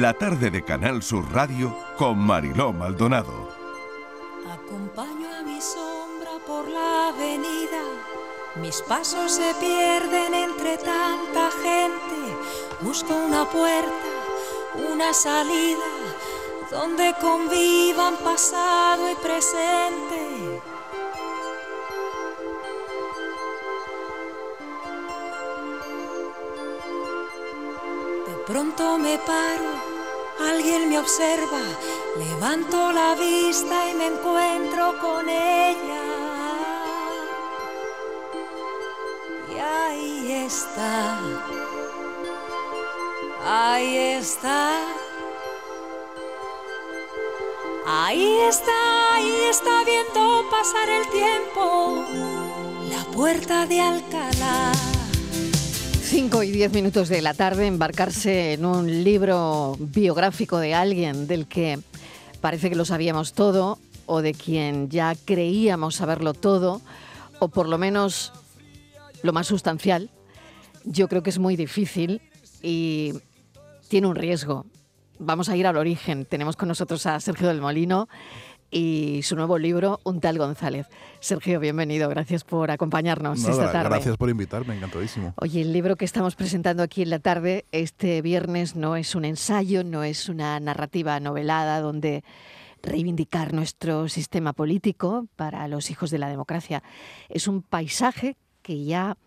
la tarde de Canal Sur Radio con Mariló Maldonado. Acompaño a mi sombra por la avenida, mis pasos se pierden entre tanta gente, busco una puerta, una salida, donde convivan pasado y presente. pronto me paro, alguien me observa, levanto la vista y me encuentro con ella. Y ahí está, ahí está. Ahí está, ahí está viendo pasar el tiempo, la puerta de Alcalá. 5 y 10 minutos de la tarde, embarcarse en un libro biográfico de alguien del que parece que lo sabíamos todo o de quien ya creíamos saberlo todo, o por lo menos lo más sustancial, yo creo que es muy difícil y tiene un riesgo. Vamos a ir al origen. Tenemos con nosotros a Sergio del Molino y su nuevo libro, Un tal González. Sergio, bienvenido, gracias por acompañarnos esta tarde. Gracias por invitarme, encantadísimo. Oye, el libro que estamos presentando aquí en la tarde, este viernes, no es un ensayo, no es una narrativa novelada donde reivindicar nuestro sistema político para los hijos de la democracia. Es un paisaje que ya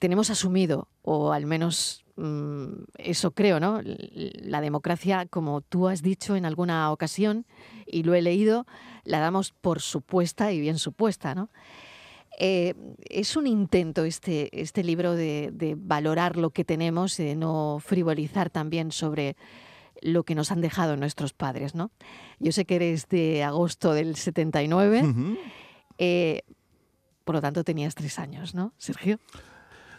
tenemos asumido, o al menos eso creo, ¿no? La democracia, como tú has dicho en alguna ocasión, y lo he leído, la damos por supuesta y bien supuesta, ¿no? Eh, es un intento este, este libro de, valorar lo que tenemos, de no frivolizar también sobre lo que nos han dejado nuestros padres, ¿no? Yo sé que eres de agosto del 79, eh, por lo tanto tenías tres años, ¿no, Sergio?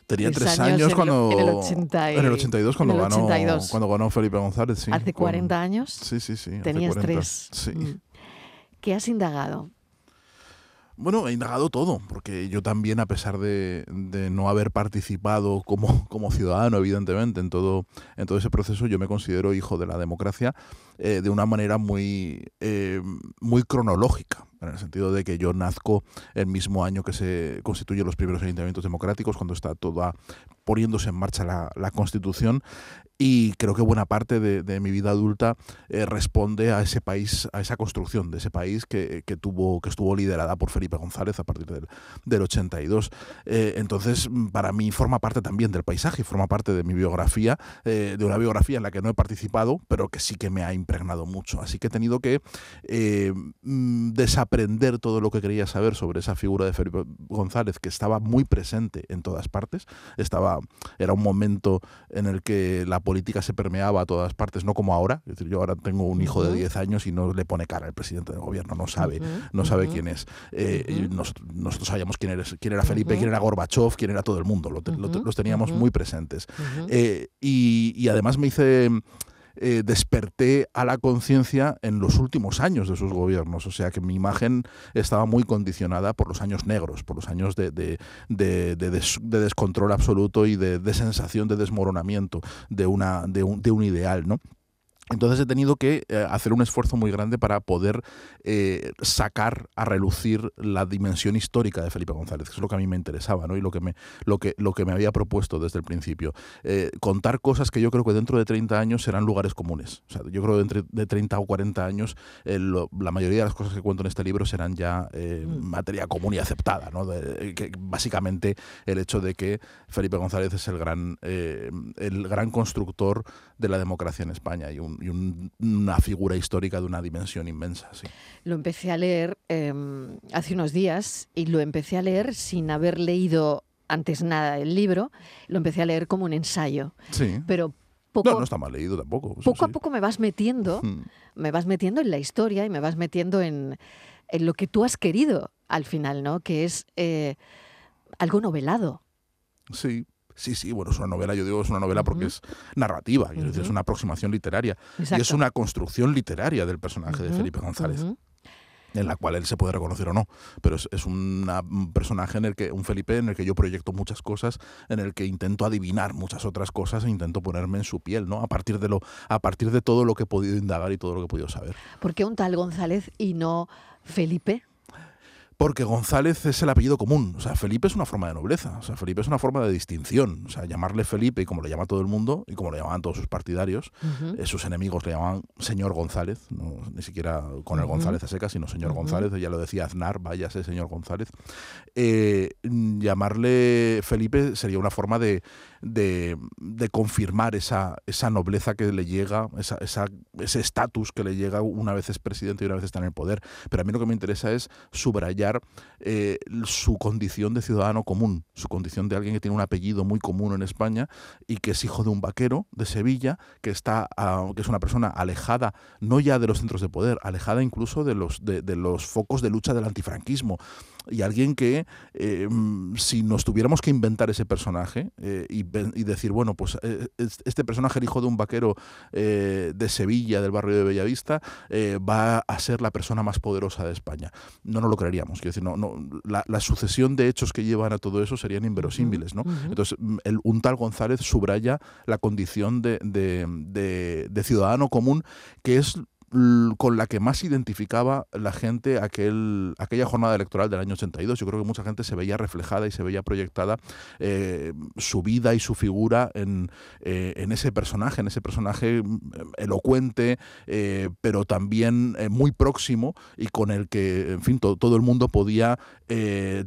Tenía tres años, cuando. En el, 82, cuando, Ganó, cuando ganó Felipe González. Sí, ¿Hace 40 años? Sí, sí, sí. Tenías tres. Sí. Mm. ¿Qué has indagado? Bueno, he indagado todo, porque yo también, a pesar de, no haber participado como, como, ciudadano, evidentemente, en todo, en todo ese proceso, yo me considero hijo de la democracia eh, de una manera muy, eh, muy cronológica, en el sentido de que yo nazco el mismo año que se constituyen los primeros ayuntamientos democráticos, cuando está toda poniéndose en marcha la, la Constitución, y creo que buena parte de, mi vida adulta eh, responde a ese país, a esa construcción de ese país que, tuvo, que estuvo liderada por Felipe González a partir del, del 82. Eh, entonces, para mí forma parte también del paisaje, forma parte de mi biografía, eh, de una biografía en la que no he participado, pero que sí que me ha impregnado mucho. Así que he tenido que mm, desaprender todo lo que quería saber sobre esa figura de Felipe González, que estaba muy presente en todas partes. Estaba, era un momento en el que la política se permeaba a todas partes, no como ahora. Es decir, yo ahora tengo un hijo de 10 años y no le pone cara al presidente del gobierno, no sabe, no sabe quién es. Eh, nosotros, sabíamos quién, quién era Felipe, quién era Gorbachev, quién era todo el mundo, los teníamos muy presentes. Eh, y, además me hice eh, desperté a la conciencia en los últimos años de sus gobiernos. O sea que mi imagen estaba muy condicionada por los años negros, por los años de, de, de, de descontrol absoluto y de, sensación de desmoronamiento de, una, un, un ideal. ¿no? Entonces he tenido que eh, hacer un esfuerzo muy grande para poder eh, sacar a relucir la dimensión histórica de Felipe González, que es lo que a mí me interesaba ¿no? y lo que me, lo que, lo que me había propuesto desde el principio. Eh, contar cosas que yo creo que dentro de 30 años serán lugares comunes. O sea, yo creo que dentro de 30 o 40 años la mayoría de las cosas que cuento en este libro serán ya mm. materia común y aceptada. ¿no? que básicamente el hecho de que Felipe González es el gran, el gran constructor de la democracia en España y un y una figura histórica de una dimensión inmensa. Sí. Lo empecé a leer em, hace unos días y lo empecé a leer sin haber leído antes nada el libro, lo empecé a leer como un ensayo. Sí. Pero poco, no, no está mal leído tampoco. Poco a poco me vas metiendo, me vas metiendo en la historia y me vas metiendo en, en, lo que tú has querido al final, ¿no? Que es eh, algo novelado. Sí, Sí, sí, bueno, es una novela, yo digo es una novela porque es narrativa, es una aproximación literaria y es una construcción literaria del personaje de Felipe González. en la cual él se puede reconocer o no, pero es, es una- un personaje en el que, un Felipe en el que yo proyecto muchas cosas, en el que intento adivinar muchas otras cosas e intento ponerme en su piel, ¿no? A partir de lo, a partir de todo lo que he podido indagar y todo lo que he podido saber. ¿Por qué un tal González y no Felipe? Porque González es el apellido común. O sea, Felipe es una forma de nobleza. O sea, Felipe es una forma de distinción. O sea, llamarle Felipe, y como le llama todo el mundo, y como le llamaban todos sus partidarios, eh, sus enemigos le llamaban señor González, no, ni siquiera con el. González a seca, sino señor. González, ya lo decía Aznar, váyase señor González. Eh, llamarle Felipe sería una forma de, de, confirmar esa, esa nobleza que le llega, esa, ese estatus que le llega una vez es presidente y una vez está en el poder. Pero a mí lo que me interesa es subrayar eh, su condición de ciudadano común, su condición de alguien que tiene un apellido muy común en España y que es hijo de un vaquero de Sevilla, que está ah, que es una persona alejada no ya de los centros de poder, alejada incluso de los de los focos de lucha del antifranquismo y alguien que eh, mm, si nos tuviéramos que inventar ese personaje eh, y, decir bueno pues eh, es- este personaje el hijo de un vaquero eh, de Sevilla del barrio de Bellavista va a ser la persona más poderosa de España no nos lo creeríamos quiero decir no, no la, la sucesión de hechos que llevan a todo eso serían inverosímiles no entonces, mm, el, un tal González subraya la condición de, de- de- de ciudadano común, que es con la que más identificaba la gente aquel, aquella jornada electoral del año 82. Yo creo que mucha gente se veía reflejada y se veía proyectada eh, su vida y su figura en, eh, en ese personaje, en ese personaje mm, elocuente, eh, pero también muy próximo y con el que, en fin, to- todo el mundo podía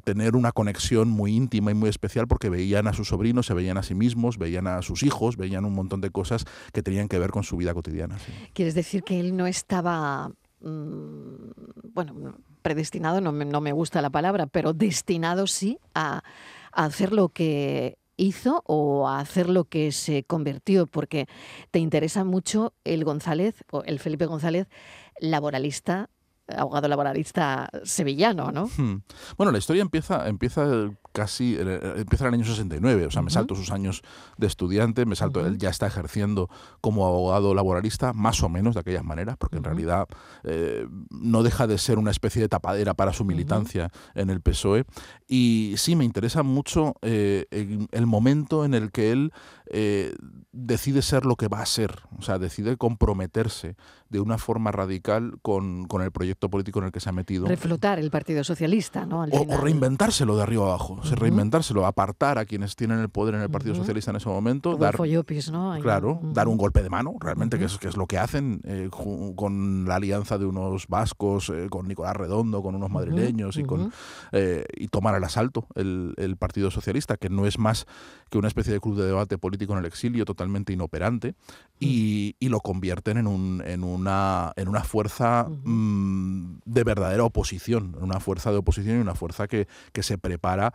tener una conexión muy íntima y muy especial porque veían a sus sobrinos, se veían a sí mismos, veían a sus hijos, veían un montón de cosas que tenían que ver con su vida cotidiana. ¿Quieres decir que él no estaba, mm, bueno, predestinado, no me, no me gusta la palabra, pero destinado sí a, hacer lo que hizo o a hacer lo que se convirtió? Porque te interesa mucho el González, o el Felipe González, laboralista, abogado laboralista sevillano, ¿no? Hmm. Bueno, la historia empieza, empieza casi, eh, empieza en el año 69, o sea, me salto sus años de estudiante, me salto, él ya está ejerciendo como abogado laboralista, más o menos de aquellas maneras, porque en realidad eh, no deja de ser una especie de tapadera para su militancia en el PSOE. Y sí, me interesa mucho eh, el, el momento en el que él decide ser lo que va a ser, o sea, decide comprometerse de una forma radical con, con el proyecto político en el que se ha metido. Reflotar el Partido Socialista, ¿no? Al O, o reinventárselo de arriba abajo, Ujú. reinventárselo, apartar a quienes tienen el poder en el Partido. Socialista en ese momento, Como dar, Follopis, ¿no? Ahí, claro, ujú. dar un golpe de mano, realmente, que, es, que es lo que hacen eh, con la alianza de unos vascos, eh, con Nicolás Redondo, con unos madrileños y, con, eh, y tomar al asalto el, el Partido Socialista, que no es más que una especie de club de debate político en el exilio totalmente inoperante, y, y lo convierten en, un, en, una, en una fuerza mm, de verdadera oposición, una fuerza de oposición y una fuerza que, que se prepara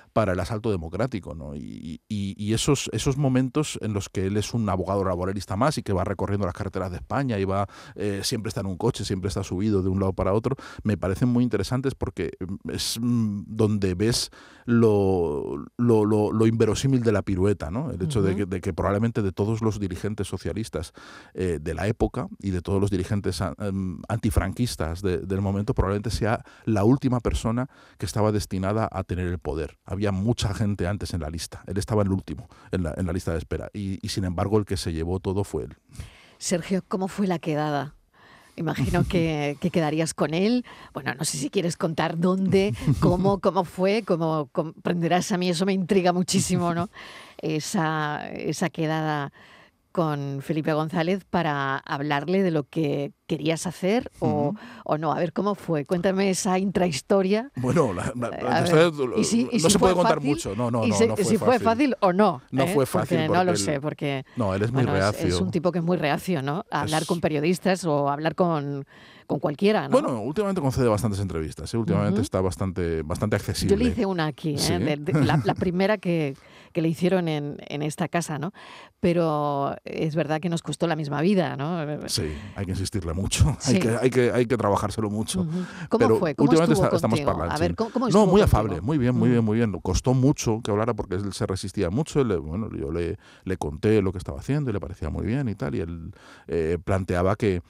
para el asalto democrático. ¿no? Y, y- y esos, esos momentos en los que él es un abogado laboralista más y que va recorriendo las carreteras de España y va eh, siempre está en un coche, siempre está subido de un lado para otro, me parecen muy interesantes porque mm, es mm, donde ves lo, lo, lo- lo inverosímil de la pirueta, ¿no? El hecho de, que, de que probablemente de todos los dirigentes socialistas eh, de la época y de todos los dirigentes a- em, antifranquistas de- del momento, probablemente sea la última persona que estaba destinada a tener el poder. Había mucha gente antes en la lista. Él estaba en el último, en la, en la lista de espera. Y, y sin embargo, el que se llevó todo fue él. Sergio, ¿cómo fue la quedada? Imagino que, que quedarías con él. Bueno, no sé si quieres contar dónde, cómo, cómo fue, como comprenderás, a mí eso me intriga muchísimo, ¿no? Esa, esa quedada con Felipe González para hablarle de lo que querías hacer o, o no. A ver, ¿cómo fue? Cuéntame esa intrahistoria. Bueno, la- la- la historia ver, y si- y no si se puede contar fácil, mucho. No, no, no, si, no fue si fue fácil o no. No ¿eh? fue fácil Porque no lo porque sé, porque No, él es muy bueno, es- reacio. Es, un tipo que es muy reacio, ¿no? A hablar Es- con periodistas o hablar con, con cualquiera, ¿no? Bueno, últimamente concede bastantes entrevistas. ¿eh? Últimamente Ujú. está bastante, bastante accesible. Yo le hice una aquí, ¿eh? Sí. de- de- la, la primera que, que le hicieron en, en esta casa, ¿no? Pero es verdad que nos costó la misma vida, ¿no? Sí, hay que insistirle mucho. Sí. Hay, que, hay, que, hay que trabajárselo mucho. Ujú. ¿Cómo Pero fue? ¿Cómo últimamente está- estamos parlantes. A ver, ¿cómo, cómo No, muy contigo? afable, muy bien, muy bien, muy bien. Costó mucho que hablara porque él se resistía mucho. Le- bueno, yo le, le conté lo que estaba haciendo y le parecía muy bien y tal. Y él eh, planteaba que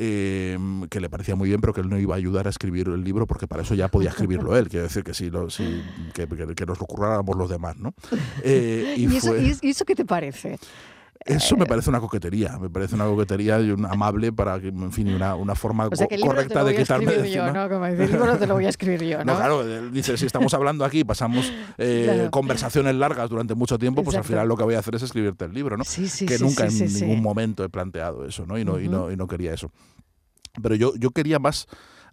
em, que le parecía muy bien, pero que él no iba a ayudar a escribir el libro porque para eso ya podía escribirlo él. Quiero decir que sí, lo, que, nos lo curráramos los demás, ¿no? Eh, y, ¿Y eso qué te parece? Eso me parece una coquetería, me parece una coquetería y un amable para que, en fin, una, una forma correcta de quitarme de yo, ¿no? Como el libro te lo voy a escribir yo, ¿no? no claro, dice, si estamos hablando aquí, pasamos eh, conversaciones largas durante mucho tiempo, pues al final lo que voy a hacer es escribirte el libro, ¿no? Sí, sí, que nunca en ningún momento he planteado eso, ¿no? Y no, y no, y no quería eso. Pero yo, yo quería más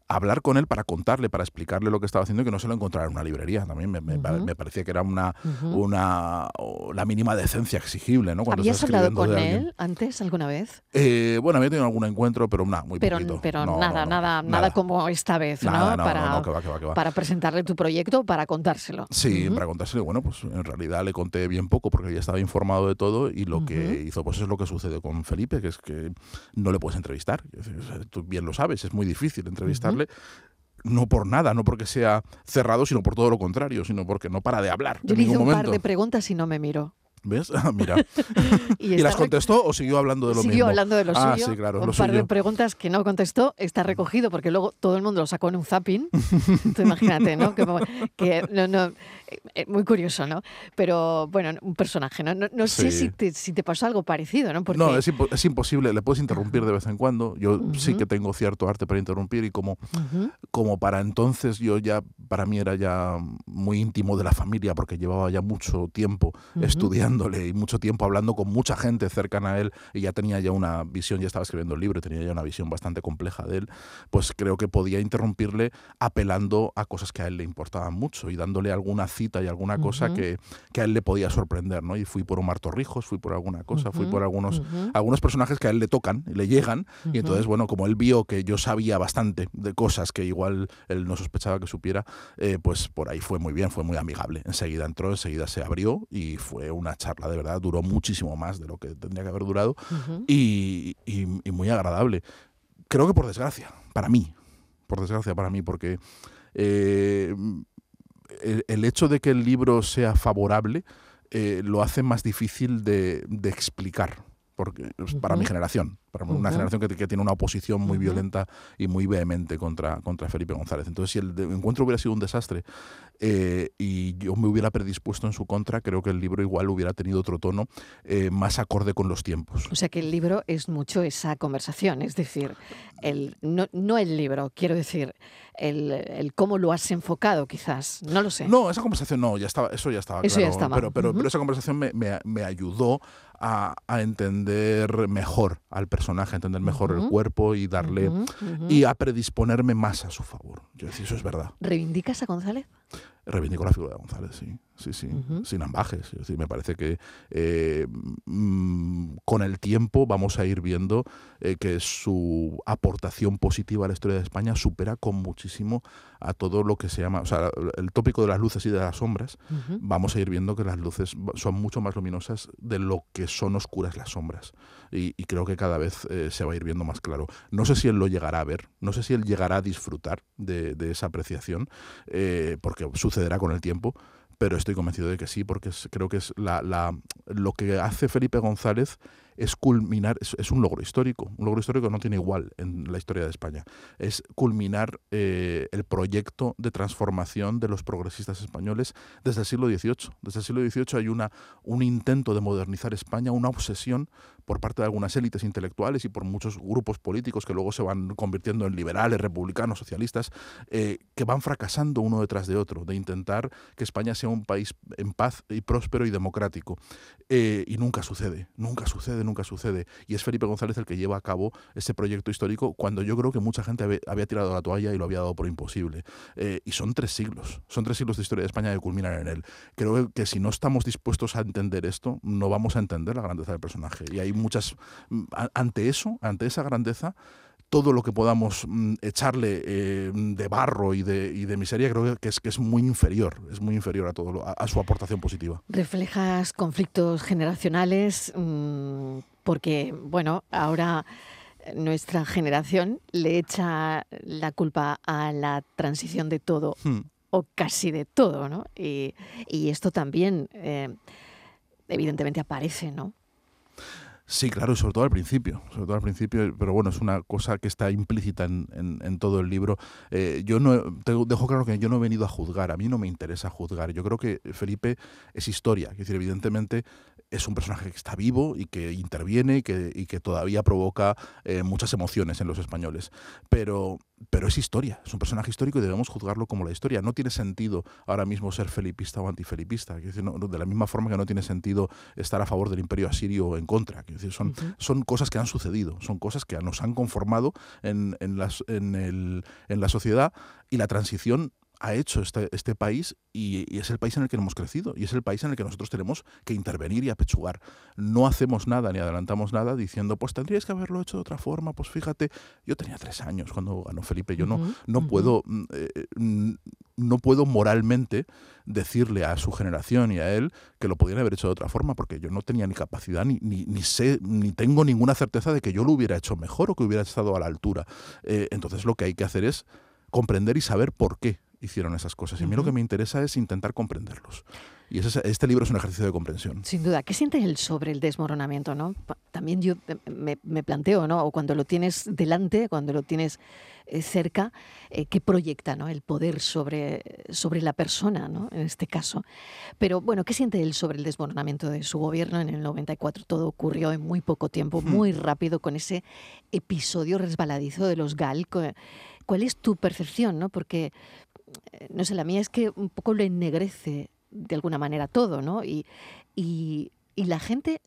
hablar con él para contarle, para explicarle lo que estaba haciendo y que no se lo encontrara en una librería. También me, me, parecía que era una, una la mínima decencia exigible. ¿no? Cuando ¿Habías hablado con él antes alguna vez? Eh, bueno, había tenido algún encuentro, pero nada, muy pero, poquito. Pero nada, nada, nada, como esta vez, ¿no? para, para presentarle tu proyecto, para contárselo. Sí, para contárselo. Bueno, pues en realidad le conté bien poco porque ya estaba informado de todo y lo que hizo pues es lo que sucede con Felipe, que es que no le puedes entrevistar. Tú bien lo sabes, es muy difícil entrevistar no por nada, no porque sea cerrado, sino por todo lo contrario, sino porque no para de hablar. Yo le hice un par de preguntas y no me miro. ¿Ves? Ah, mira. ¿Y, las contestó o siguió hablando de lo mismo? Siguió hablando de lo ah, suyo. Sí, claro, un par de preguntas que no contestó está recogido porque luego todo el mundo lo sacó en un zapping. Tú imagínate, ¿no? Que, no, no, eh, muy curioso, ¿no? Pero bueno, un personaje, ¿no? No, sé si te, si te, pasó algo parecido, ¿no? No, es, es, imposible. Le puedes interrumpir de vez en cuando. Yo sí que tengo cierto arte para interrumpir y como, como para entonces yo ya, para mí era ya muy íntimo de la familia porque llevaba ya mucho tiempo estudiando y mucho tiempo hablando con mucha gente cercana a él y ya tenía ya una visión, ya estaba escribiendo el libro, tenía ya una visión bastante compleja de él, pues creo que podía interrumpirle apelando a cosas que a él le importaban mucho y dándole alguna cita y alguna cosa que, que, a él le podía sorprender, ¿no? Y fui por Omar Torrijos, fui por alguna cosa, fui por algunos, algunos personajes que a él le tocan, le llegan, y entonces, bueno, como él vio que yo sabía bastante de cosas que igual él no sospechaba que supiera, eh, pues por ahí fue muy bien, fue muy amigable. Enseguida entró, enseguida se abrió y fue una charla de verdad duró muchísimo más de lo que tendría que haber durado y, muy agradable. Creo que por desgracia, para mí, por desgracia para mí, porque eh, el, hecho de que el libro sea favorable eh, lo hace más difícil de, explicar porque para mi generación, para una generación que, tiene una oposición muy violenta y muy vehemente contra, contra Felipe González. Entonces, si el encuentro hubiera sido un desastre eh, y yo me hubiera predispuesto en su contra, creo que el libro igual hubiera tenido otro tono eh, más acorde con los tiempos. O sea que el libro es mucho esa conversación, es decir, el, no, no el libro, quiero decir, el, el, cómo lo has enfocado quizás, no lo sé. No, esa conversación no, ya estaba, eso ya estaba eso claro, ya estaba. Pero, pero, pero, esa conversación me, me, me ayudó a, a, entender mejor al personaje, a entender mejor el cuerpo y darle y a predisponerme más a su favor. Yo decía, eso es verdad. ¿Reivindicas a González? Reivindico la figura de González, sí, sí, sí, sin ambajes. me parece que eh, mm, con el tiempo vamos a ir viendo eh, que su aportación positiva a la historia de España supera con muchísimo a todo lo que se llama, o sea, el tópico de las luces y de las sombras, vamos a ir viendo que las luces son mucho más luminosas de lo que son oscuras las sombras. Y, creo que cada vez eh, se va a ir viendo más claro. No sé si él lo llegará a ver, no sé si él llegará a disfrutar de, esa apreciación, porque sucede sucederá con el tiempo, pero estoy convencido de que sí, porque creo que es la, la, lo que hace Felipe González es culminar, es, un logro histórico, un logro histórico no tiene igual en la historia de España. Es culminar eh, el proyecto de transformación de los progresistas españoles desde el siglo XVIII. Desde el siglo XVIII hay una, un intento de modernizar España, una obsesión por parte de algunas élites intelectuales y por muchos grupos políticos que luego se van convirtiendo en liberales, republicanos, socialistas, eh, que van fracasando uno detrás de otro, de intentar que España sea un país en paz y próspero y democrático. Eh, y nunca sucede, nunca sucede, nunca sucede. Y es Felipe González el que lleva a cabo ese proyecto histórico cuando yo creo que mucha gente había, tirado la toalla y lo había dado por imposible. Eh, y son tres siglos, son tres siglos de historia de España que culminan en él. Creo que si no estamos dispuestos a entender esto, no vamos a entender la grandeza del personaje. Y hay muchas, mm, ante eso, ante esa grandeza, todo lo que podamos mm, echarle eh, de barro y de, y de, miseria creo que es, que es muy inferior, es muy inferior a, todo a, su aportación positiva. Reflejas conflictos generacionales mm, porque, bueno, ahora nuestra generación le echa la culpa a la transición de todo hmm. o casi de todo, ¿no? Y, esto también, eh, evidentemente, aparece, ¿no? Sí, claro, y sobre todo al principio, sobre todo al principio, pero bueno, es una cosa que está implícita en, todo el libro. Eh, yo no dejo claro que yo no he venido a juzgar, a mí no me interesa juzgar. Yo creo que Felipe es historia, es decir, evidentemente es un personaje que está vivo y que interviene y que, y que todavía provoca eh, muchas emociones en los españoles. Pero, pero es historia, es un personaje histórico y debemos juzgarlo como la historia. No tiene sentido ahora mismo ser felipista o antifelipista. Decir, de la misma forma que no tiene sentido estar a favor del imperio asirio o en contra. Decir, son, son cosas que han sucedido, son cosas que nos han conformado en, en, las, en, el, en la sociedad y la transición ha hecho este, este país y, es el país en el que hemos crecido y es el país en el que nosotros tenemos que intervenir y apechugar. No hacemos nada ni adelantamos nada diciendo, pues tendríais que haberlo hecho de otra forma, pues fíjate, yo tenía tres años cuando ganó Felipe, yo no, no puedo... Mm, eh, no puedo moralmente decirle a su generación y a él que lo podían haber hecho de otra forma, porque yo no tenía ni capacidad, ni, ni, sé, ni tengo ninguna certeza de que yo lo hubiera hecho mejor o que hubiera estado a la altura. Eh, entonces lo que hay que hacer es comprender y saber por qué hicieron esas cosas. Y a mí lo que me interesa es intentar comprenderlos. Y este libro es un ejercicio de comprensión. Sin duda. ¿Qué siente él sobre el desmoronamiento? ¿no? También yo me, planteo, ¿no? o cuando lo tienes delante, cuando lo tienes eh, cerca, eh, ¿qué proyecta ¿no? el poder sobre, sobre la persona, ¿no? en este caso? Pero bueno, ¿qué siente él sobre el desmoronamiento de su gobierno en el 94? Todo ocurrió en muy poco tiempo, muy rápido, con ese episodio resbaladizo de los GAL. ¿Cuál es tu percepción? ¿no? Porque no sé, la mía es que un poco lo ennegrece de alguna manera todo, ¿no? Y, y, la gente,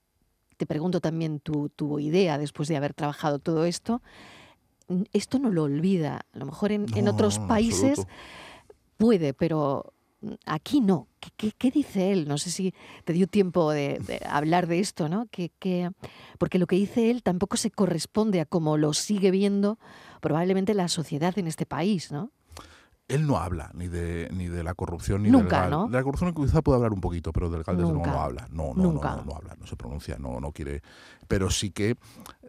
te pregunto también tu, tu, idea después de haber trabajado todo esto, esto no lo olvida. A lo mejor en, en otros países puede, pero aquí no. ¿Qué, ¿Qué, dice él? No sé si te dio tiempo de, hablar de esto, ¿no? Que, que, porque lo que dice él tampoco se corresponde a cómo lo sigue viendo probablemente la sociedad en este país, ¿no? Él no habla ni de, ni de la corrupción ni del GAL. De la corrupción quizá puede hablar un poquito, pero del desde luego no habla. No, no, no, no, habla, no se pronuncia, no, no quiere. Pero sí que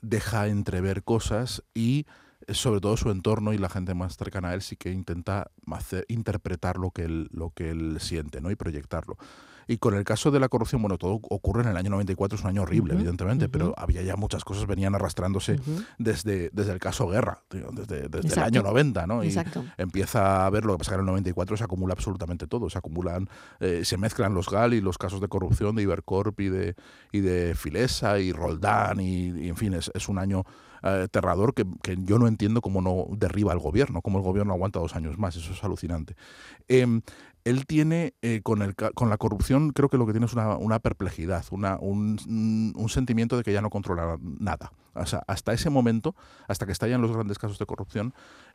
deja entrever cosas y sobre todo su entorno y la gente más cercana a él sí que intenta hacer, interpretar lo que él, lo que él siente ¿no? y proyectarlo. Y con el caso de la corrupción, bueno, todo ocurre en el año 94, es un año horrible, evidentemente, pero había ya muchas cosas, venían arrastrándose desde, desde el caso Guerra, desde, desde el año 90, ¿no? Y empieza a ver lo que pasa que en el 94 se acumula absolutamente todo, se acumulan, eh, se mezclan los GAL y los casos de corrupción de Ibercorp y de, y de Filesa y Roldán, y, en fin, es, es un año eh, aterrador que, que, yo no entiendo cómo no derriba el gobierno, cómo el gobierno aguanta dos años más, eso es alucinante. Em, él tiene eh, con, el, con la corrupción, creo que lo que tiene es una, perplejidad, una, un, sentimiento de que ya no controla nada. O sea, hasta ese momento, hasta que estallan los grandes casos de corrupción,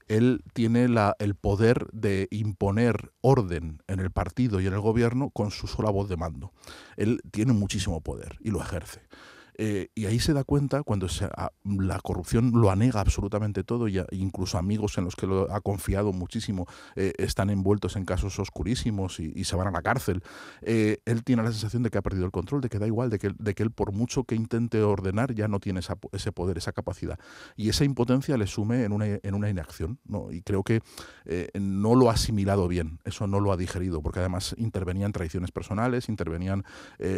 él tiene el poder de imponer orden en el partido y en el gobierno con su sola voz de mando. Él tiene muchísimo poder y lo ejerce. Eh, y ahí se da cuenta cuando la corrupción lo anega absolutamente todo, y incluso amigos en los que lo ha confiado muchísimo eh, están envueltos en casos oscurísimos y, se van a la cárcel. Eh, él tiene la sensación de que ha perdido el control, de que da igual, de que, de que él por mucho que intente ordenar ya no tiene ese poder, esa capacidad. Y esa impotencia le sume en una, en una inacción. ¿no? Y creo que no lo ha asimilado bien, eso no lo ha digerido, porque además intervenían traiciones personales, intervenían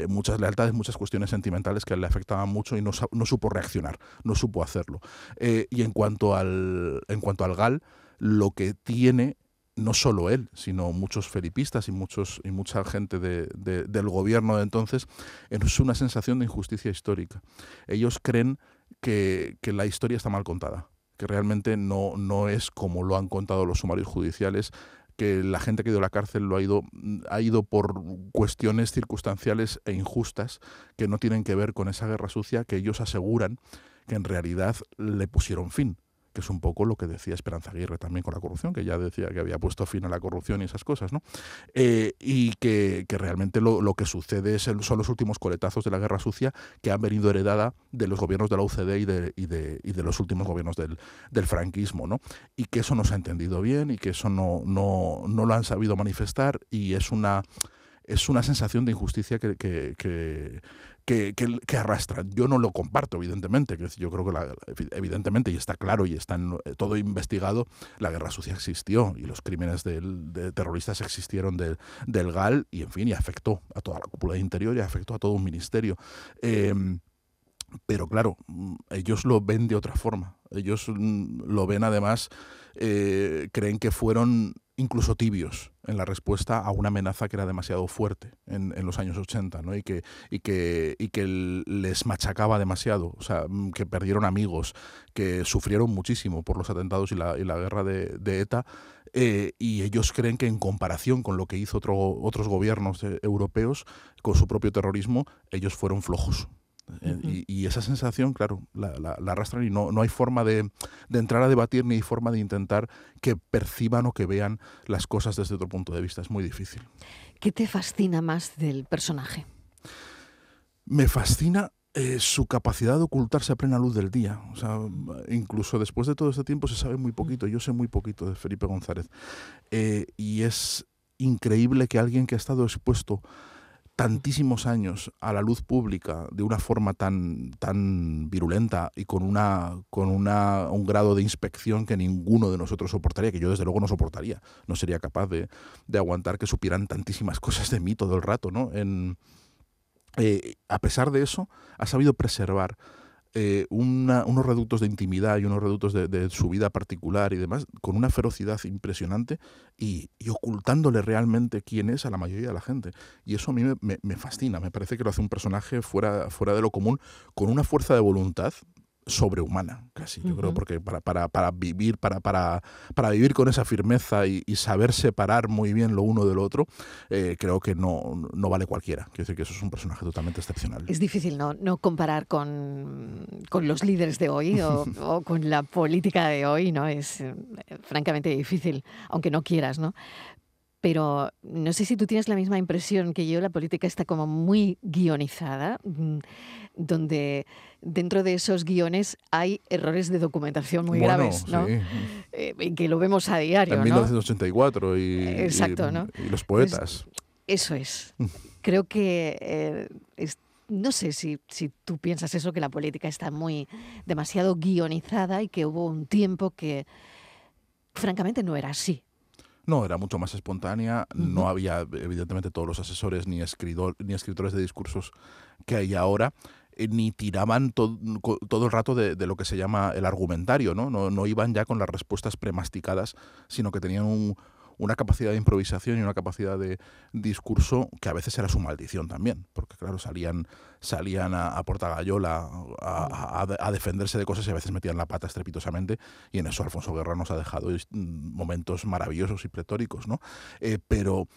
muchas lealtades, muchas cuestiones sentimentales que le afectan estaba mucho y no, no supo reaccionar, no supo hacerlo. Eh, y en cuanto, al, en cuanto al GAL, lo que tiene no solo él, sino muchos felipistas y, muchos, y mucha gente de, del gobierno de entonces, es una sensación de injusticia histórica. Ellos creen que, que, la historia está mal contada, que realmente no, no es como lo han contado los sumarios judiciales, que la gente que ha ido a la cárcel lo ha ido, ha ido por cuestiones circunstanciales e injustas que no tienen que ver con esa guerra sucia que ellos aseguran que en realidad le pusieron fin que es un poco lo que decía Esperanza Aguirre también con la corrupción, que ya decía que había puesto fin a la corrupción y esas cosas, ¿no? Eh, y que, realmente lo, que sucede es son los últimos coletazos de la guerra sucia que han venido heredada de los gobiernos de la UCD y de, y de, y de los últimos gobiernos del, del, franquismo, ¿no? Y que eso no se ha entendido bien y que eso no, no, no lo han sabido manifestar y es una es una sensación de injusticia que, que, que, que, arrastran. Yo no lo comparto, evidentemente. Yo creo que, evidentemente, y está claro y está eh, todo investigado, la guerra sucia existió y los crímenes de terroristas existieron del, del GAL y, en fin, y afectó a toda la cúpula de interior y afectó a todo un ministerio. Em, pero claro, mm, ellos lo ven de otra forma. Ellos mm, lo ven además, eh, creen que fueron incluso tibios en la respuesta a una amenaza que era demasiado fuerte en, los años 80 ¿no? y, que, y, que, y que les machacaba demasiado, o sea, mm, que perdieron amigos, que sufrieron muchísimo por los atentados y la, y la guerra de, ETA, eh, y ellos creen que en comparación con lo que hizo otro, otros gobiernos eh, europeos con su propio terrorismo, ellos fueron flojos. Eh, y, esa sensación, claro, la, arrastran y no, no hay forma de, entrar a debatir ni hay forma de intentar que perciban o que vean las cosas desde otro punto de vista. Es muy difícil. ¿Qué te fascina más del personaje? Me fascina eh, su capacidad de ocultarse a plena luz del día. O sea, incluso después de todo este tiempo se sabe muy poquito. Yo sé muy poquito de Felipe González. Eh, y es increíble que alguien que ha estado expuesto tantísimos años a la luz pública de una forma tan, tan virulenta y con, una, con una, un grado de inspección que ninguno de nosotros soportaría, que yo desde luego no soportaría, no sería capaz de, de aguantar que supieran tantísimas cosas de mí todo el rato, ¿no? En, eh, a pesar de eso, ha sabido preservar eh, unos reductos de intimidad y unos reductos de, su vida particular y demás, con una ferocidad impresionante y, ocultándole realmente quién es a la mayoría de la gente. Y eso a mí me, fascina, me parece que lo hace un personaje fuera, fuera de lo común, con una fuerza de voluntad sobrehumana, casi, yo creo, porque para, para, para vivir, para, para, para, vivir con esa firmeza y, saber separar muy bien lo uno del otro, eh, creo que no, no vale cualquiera. Quiero decir que eso es un personaje totalmente excepcional. Es difícil no, no comparar con, con los líderes de hoy o, o, con la política de hoy, ¿no? Es eh, francamente difícil, aunque no quieras, ¿no? Pero no sé si tú tienes la misma impresión que yo, la política está como muy guionizada, mm, donde dentro de esos guiones hay errores de documentación muy graves, ¿no? Sí. Eh, que lo vemos a diario. En 1984 y, Exacto, y, los poetas. eso es. Creo que eh, no sé si, si, tú piensas eso, que la política está muy demasiado guionizada y que hubo un tiempo que francamente no era así. No, era mucho más espontánea. No había, evidentemente, todos los asesores ni, escritor, ni escritores de discursos que hay ahora. Eh, ni tiraban todo el rato de, lo que se llama el argumentario, ¿no? ¿no? No iban ya con las respuestas premasticadas, sino que tenían un, una capacidad de improvisación y una capacidad de discurso que a veces era su maldición también, porque claro, salían, salían a, a a, defenderse de cosas y a veces metían la pata estrepitosamente y en eso Alfonso Guerra nos ha dejado mm, momentos maravillosos y pretóricos, ¿no? Eh, pero,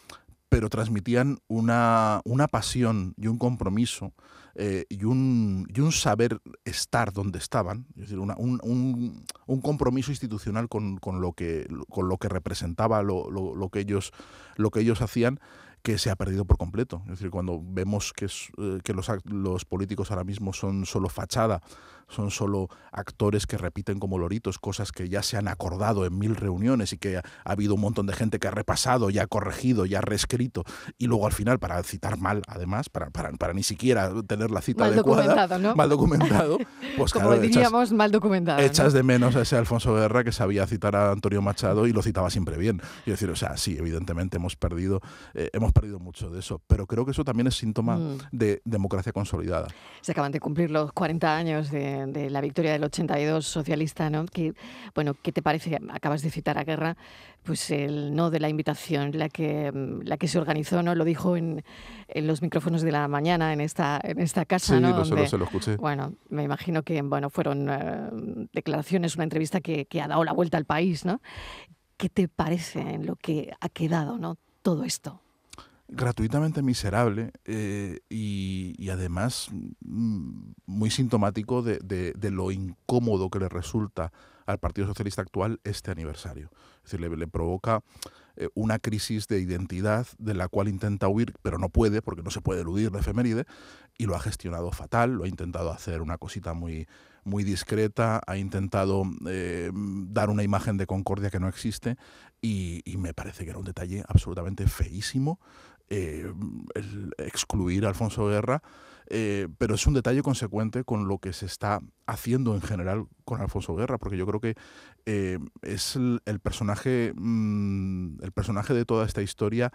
pero transmitían una, una pasión y un compromiso eh, y, un, y, un, saber estar donde estaban, es decir, un, un, un, compromiso institucional con, con, lo que, con lo que representaba lo, lo, lo, que ellos, lo que ellos hacían, que se ha perdido por completo. Es decir, cuando vemos que, eh, que los, los políticos ahora mismo son solo fachada, son solo actores que repiten como loritos cosas que ya se han acordado en mil reuniones y que ha, habido un montón de gente que ha repasado, ya ha corregido, ya ha reescrito y luego al final para citar mal, además, para, para, para ni siquiera tener la cita mal adecuada, documentado, ¿no? mal documentado, pues como diríamos mal documentado. Echas de menos a ese Alfonso Guerra que sabía citar a Antonio Machado y lo citaba siempre bien. Y decir, o sea, sí, evidentemente hemos perdido, eh, hemos perdido mucho de eso, pero creo que eso también es síntoma mm. de democracia consolidada. Se acaban de cumplir los 40 años de de, la victoria del 82 socialista, ¿no? Que, bueno, ¿qué te parece? Acabas de citar a Guerra, pues el no de la invitación, la que, la que se organizó, ¿no? Lo dijo en, en los micrófonos de la mañana en esta, en esta casa, sí, ¿no? Lo, se lo escuché. Bueno, me imagino que, bueno, fueron eh, declaraciones, una entrevista que, que ha dado la vuelta al país, ¿no? ¿Qué te parece en lo que ha quedado, ¿no? Todo esto gratuitamente miserable eh, y, además mm, muy sintomático de, lo incómodo que le resulta al Partido Socialista actual este aniversario. Es decir, le, provoca eh, una crisis de identidad de la cual intenta huir, pero no puede porque no se puede eludir la efeméride y lo ha gestionado fatal, lo ha intentado hacer una cosita muy, muy discreta, ha intentado eh, dar una imagen de concordia que no existe y, y, me parece que era un detalle absolutamente feísimo eh, el excluir a Alfonso Guerra, eh, pero es un detalle consecuente con lo que se está haciendo en general con Alfonso Guerra, porque yo creo que eh, es el, personaje, mm, el personaje de toda esta historia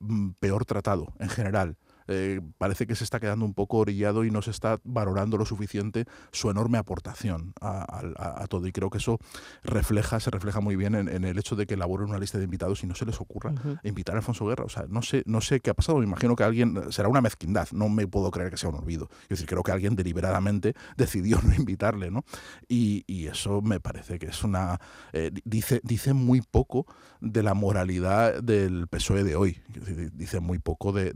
mm, peor tratado en general. Eh, parece que se está quedando un poco orillado y no se está valorando lo suficiente su enorme aportación a, todo. Y creo que eso refleja, se refleja muy bien en, el hecho de que elaboren una lista de invitados y no se les ocurra invitar a Alfonso Guerra. O sea, no sé, no sé qué ha pasado. Me imagino que alguien, será una mezquindad, no me puedo creer que sea un olvido. Es decir, creo que alguien deliberadamente decidió no invitarle, ¿no? Y, eso me parece que es una... Eh, dice, dice muy poco de la moralidad del PSOE de hoy. Dice muy poco de,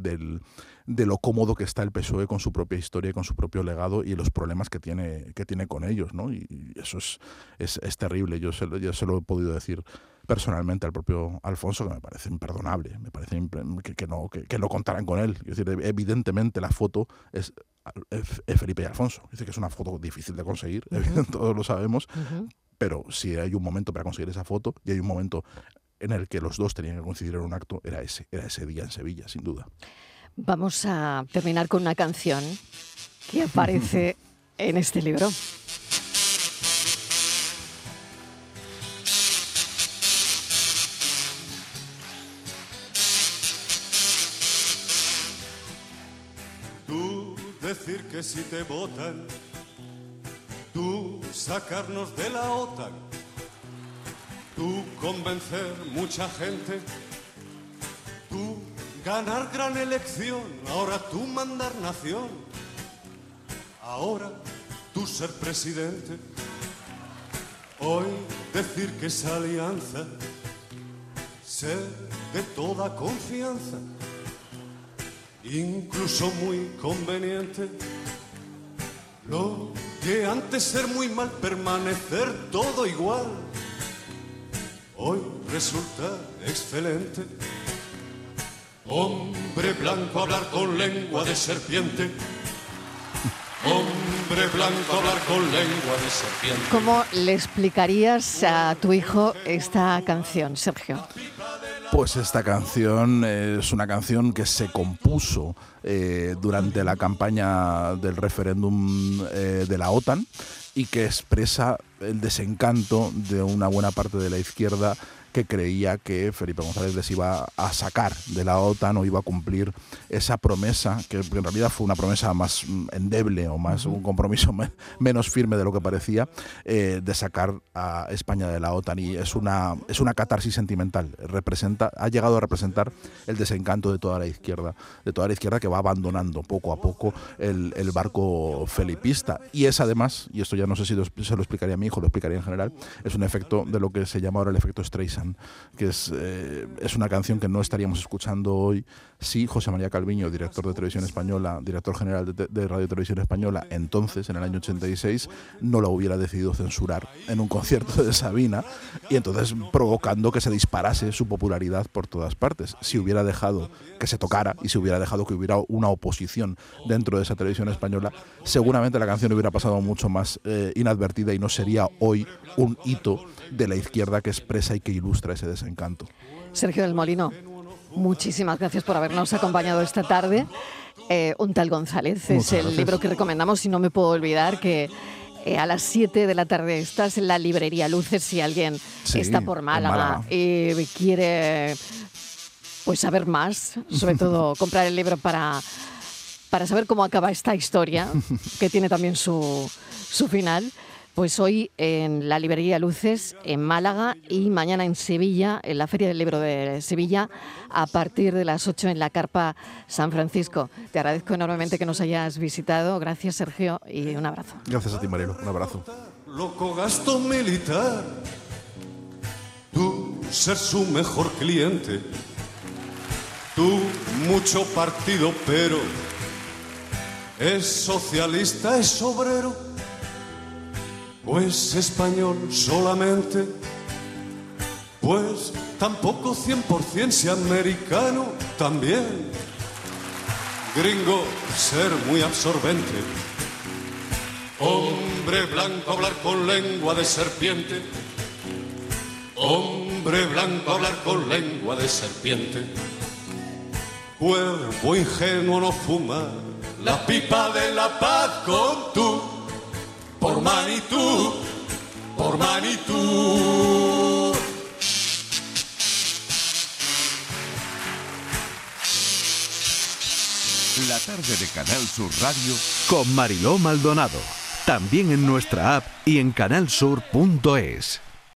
lo cómodo que está el PSOE con su propia historia, con su propio legado y los problemas que tiene, que tiene con ellos. ¿no? Y, eso es, es, terrible. Yo se, yo se lo he podido decir personalmente al propio Alfonso, que me parece imperdonable, me parece que, no, que, no contaran con él. Es decir, evidentemente la foto es, Felipe y Alfonso. Dice que es una foto difícil de conseguir, todos lo sabemos, pero si hay un momento para conseguir esa foto y hay un momento en el que los dos tenían que coincidir en un acto, era ese, era ese día en Sevilla, sin duda. Vamos a terminar con una canción que aparece en este libro. Tú decir que si te votan, tú sacarnos de la OTAN convencer mucha gente, tú ganar gran elección, ahora tú mandar nación, ahora tú ser presidente, hoy decir que esa alianza ser de toda confianza, incluso muy conveniente. Lo que antes ser muy mal, permanecer todo igual hoy resulta excelente. Hombre blanco hablar con lengua de serpiente. Hombre blanco hablar con lengua de serpiente. ¿Cómo le explicarías a tu hijo esta canción, Sergio? Pues esta canción es una canción que se compuso eh, durante la campaña del referéndum eh, de la OTAN y que expresa el desencanto de una buena parte de la izquierda que creía que Felipe González les iba a sacar de la OTAN o iba a cumplir esa promesa, que en realidad fue una promesa más mm, endeble o más un compromiso menos firme de lo que parecía, eh, de sacar a España de la OTAN. Y es una, es una catarsis sentimental. Representa, ha llegado a representar el desencanto de toda la izquierda, de toda la izquierda que va abandonando poco a poco el, barco felipista. Y es además, y esto ya no sé si se lo explicaría a mi hijo, lo explicaría en general, es un efecto de lo que se llama ahora el efecto Streisand que es, eh, es una canción que no estaríamos escuchando hoy si José María Calviño, director de Televisión Española, director general de, Radio Televisión Española, entonces, en el año 86, no la hubiera decidido censurar en un concierto de Sabina y entonces provocando que se disparase su popularidad por todas partes. Si hubiera dejado que se tocara y si hubiera dejado que hubiera una oposición dentro de esa televisión española, seguramente la canción hubiera pasado mucho más eh, inadvertida y no sería hoy un hito de la izquierda que expresa y que ilustra ese desencanto. Sergio del Molino, muchísimas gracias por habernos acompañado esta tarde. Eh, un tal González es el libro que recomendamos y no me puedo olvidar que eh, a las 7 de la tarde estás en la librería Luces si alguien está por Málaga, y quiere pues saber más, sobre todo comprar el libro para, para saber cómo acaba esta historia, que tiene también su, su final. Pues hoy en la librería Luces en Málaga y mañana en Sevilla, en la Feria del Libro de Sevilla, a partir de las 8 en la Carpa San Francisco. Te agradezco enormemente que nos hayas visitado. Gracias, Sergio, y un abrazo. Gracias a ti, Marilo. Un abrazo. Loco gasto militar, tú ser su mejor cliente, tú mucho partido, pero es socialista, es obrero pues español solamente, pues tampoco 100% si americano también. Gringo, ser muy absorbente. Hombre blanco, hablar con lengua de serpiente. Hombre blanco, hablar con lengua de serpiente. Cuerpo ingenuo no fuma la pipa de la paz con tu por Manitou, por Manitou. tarde de Canal Sur Radio con Mariló Maldonado. También en nuestra app y en canalsur.es.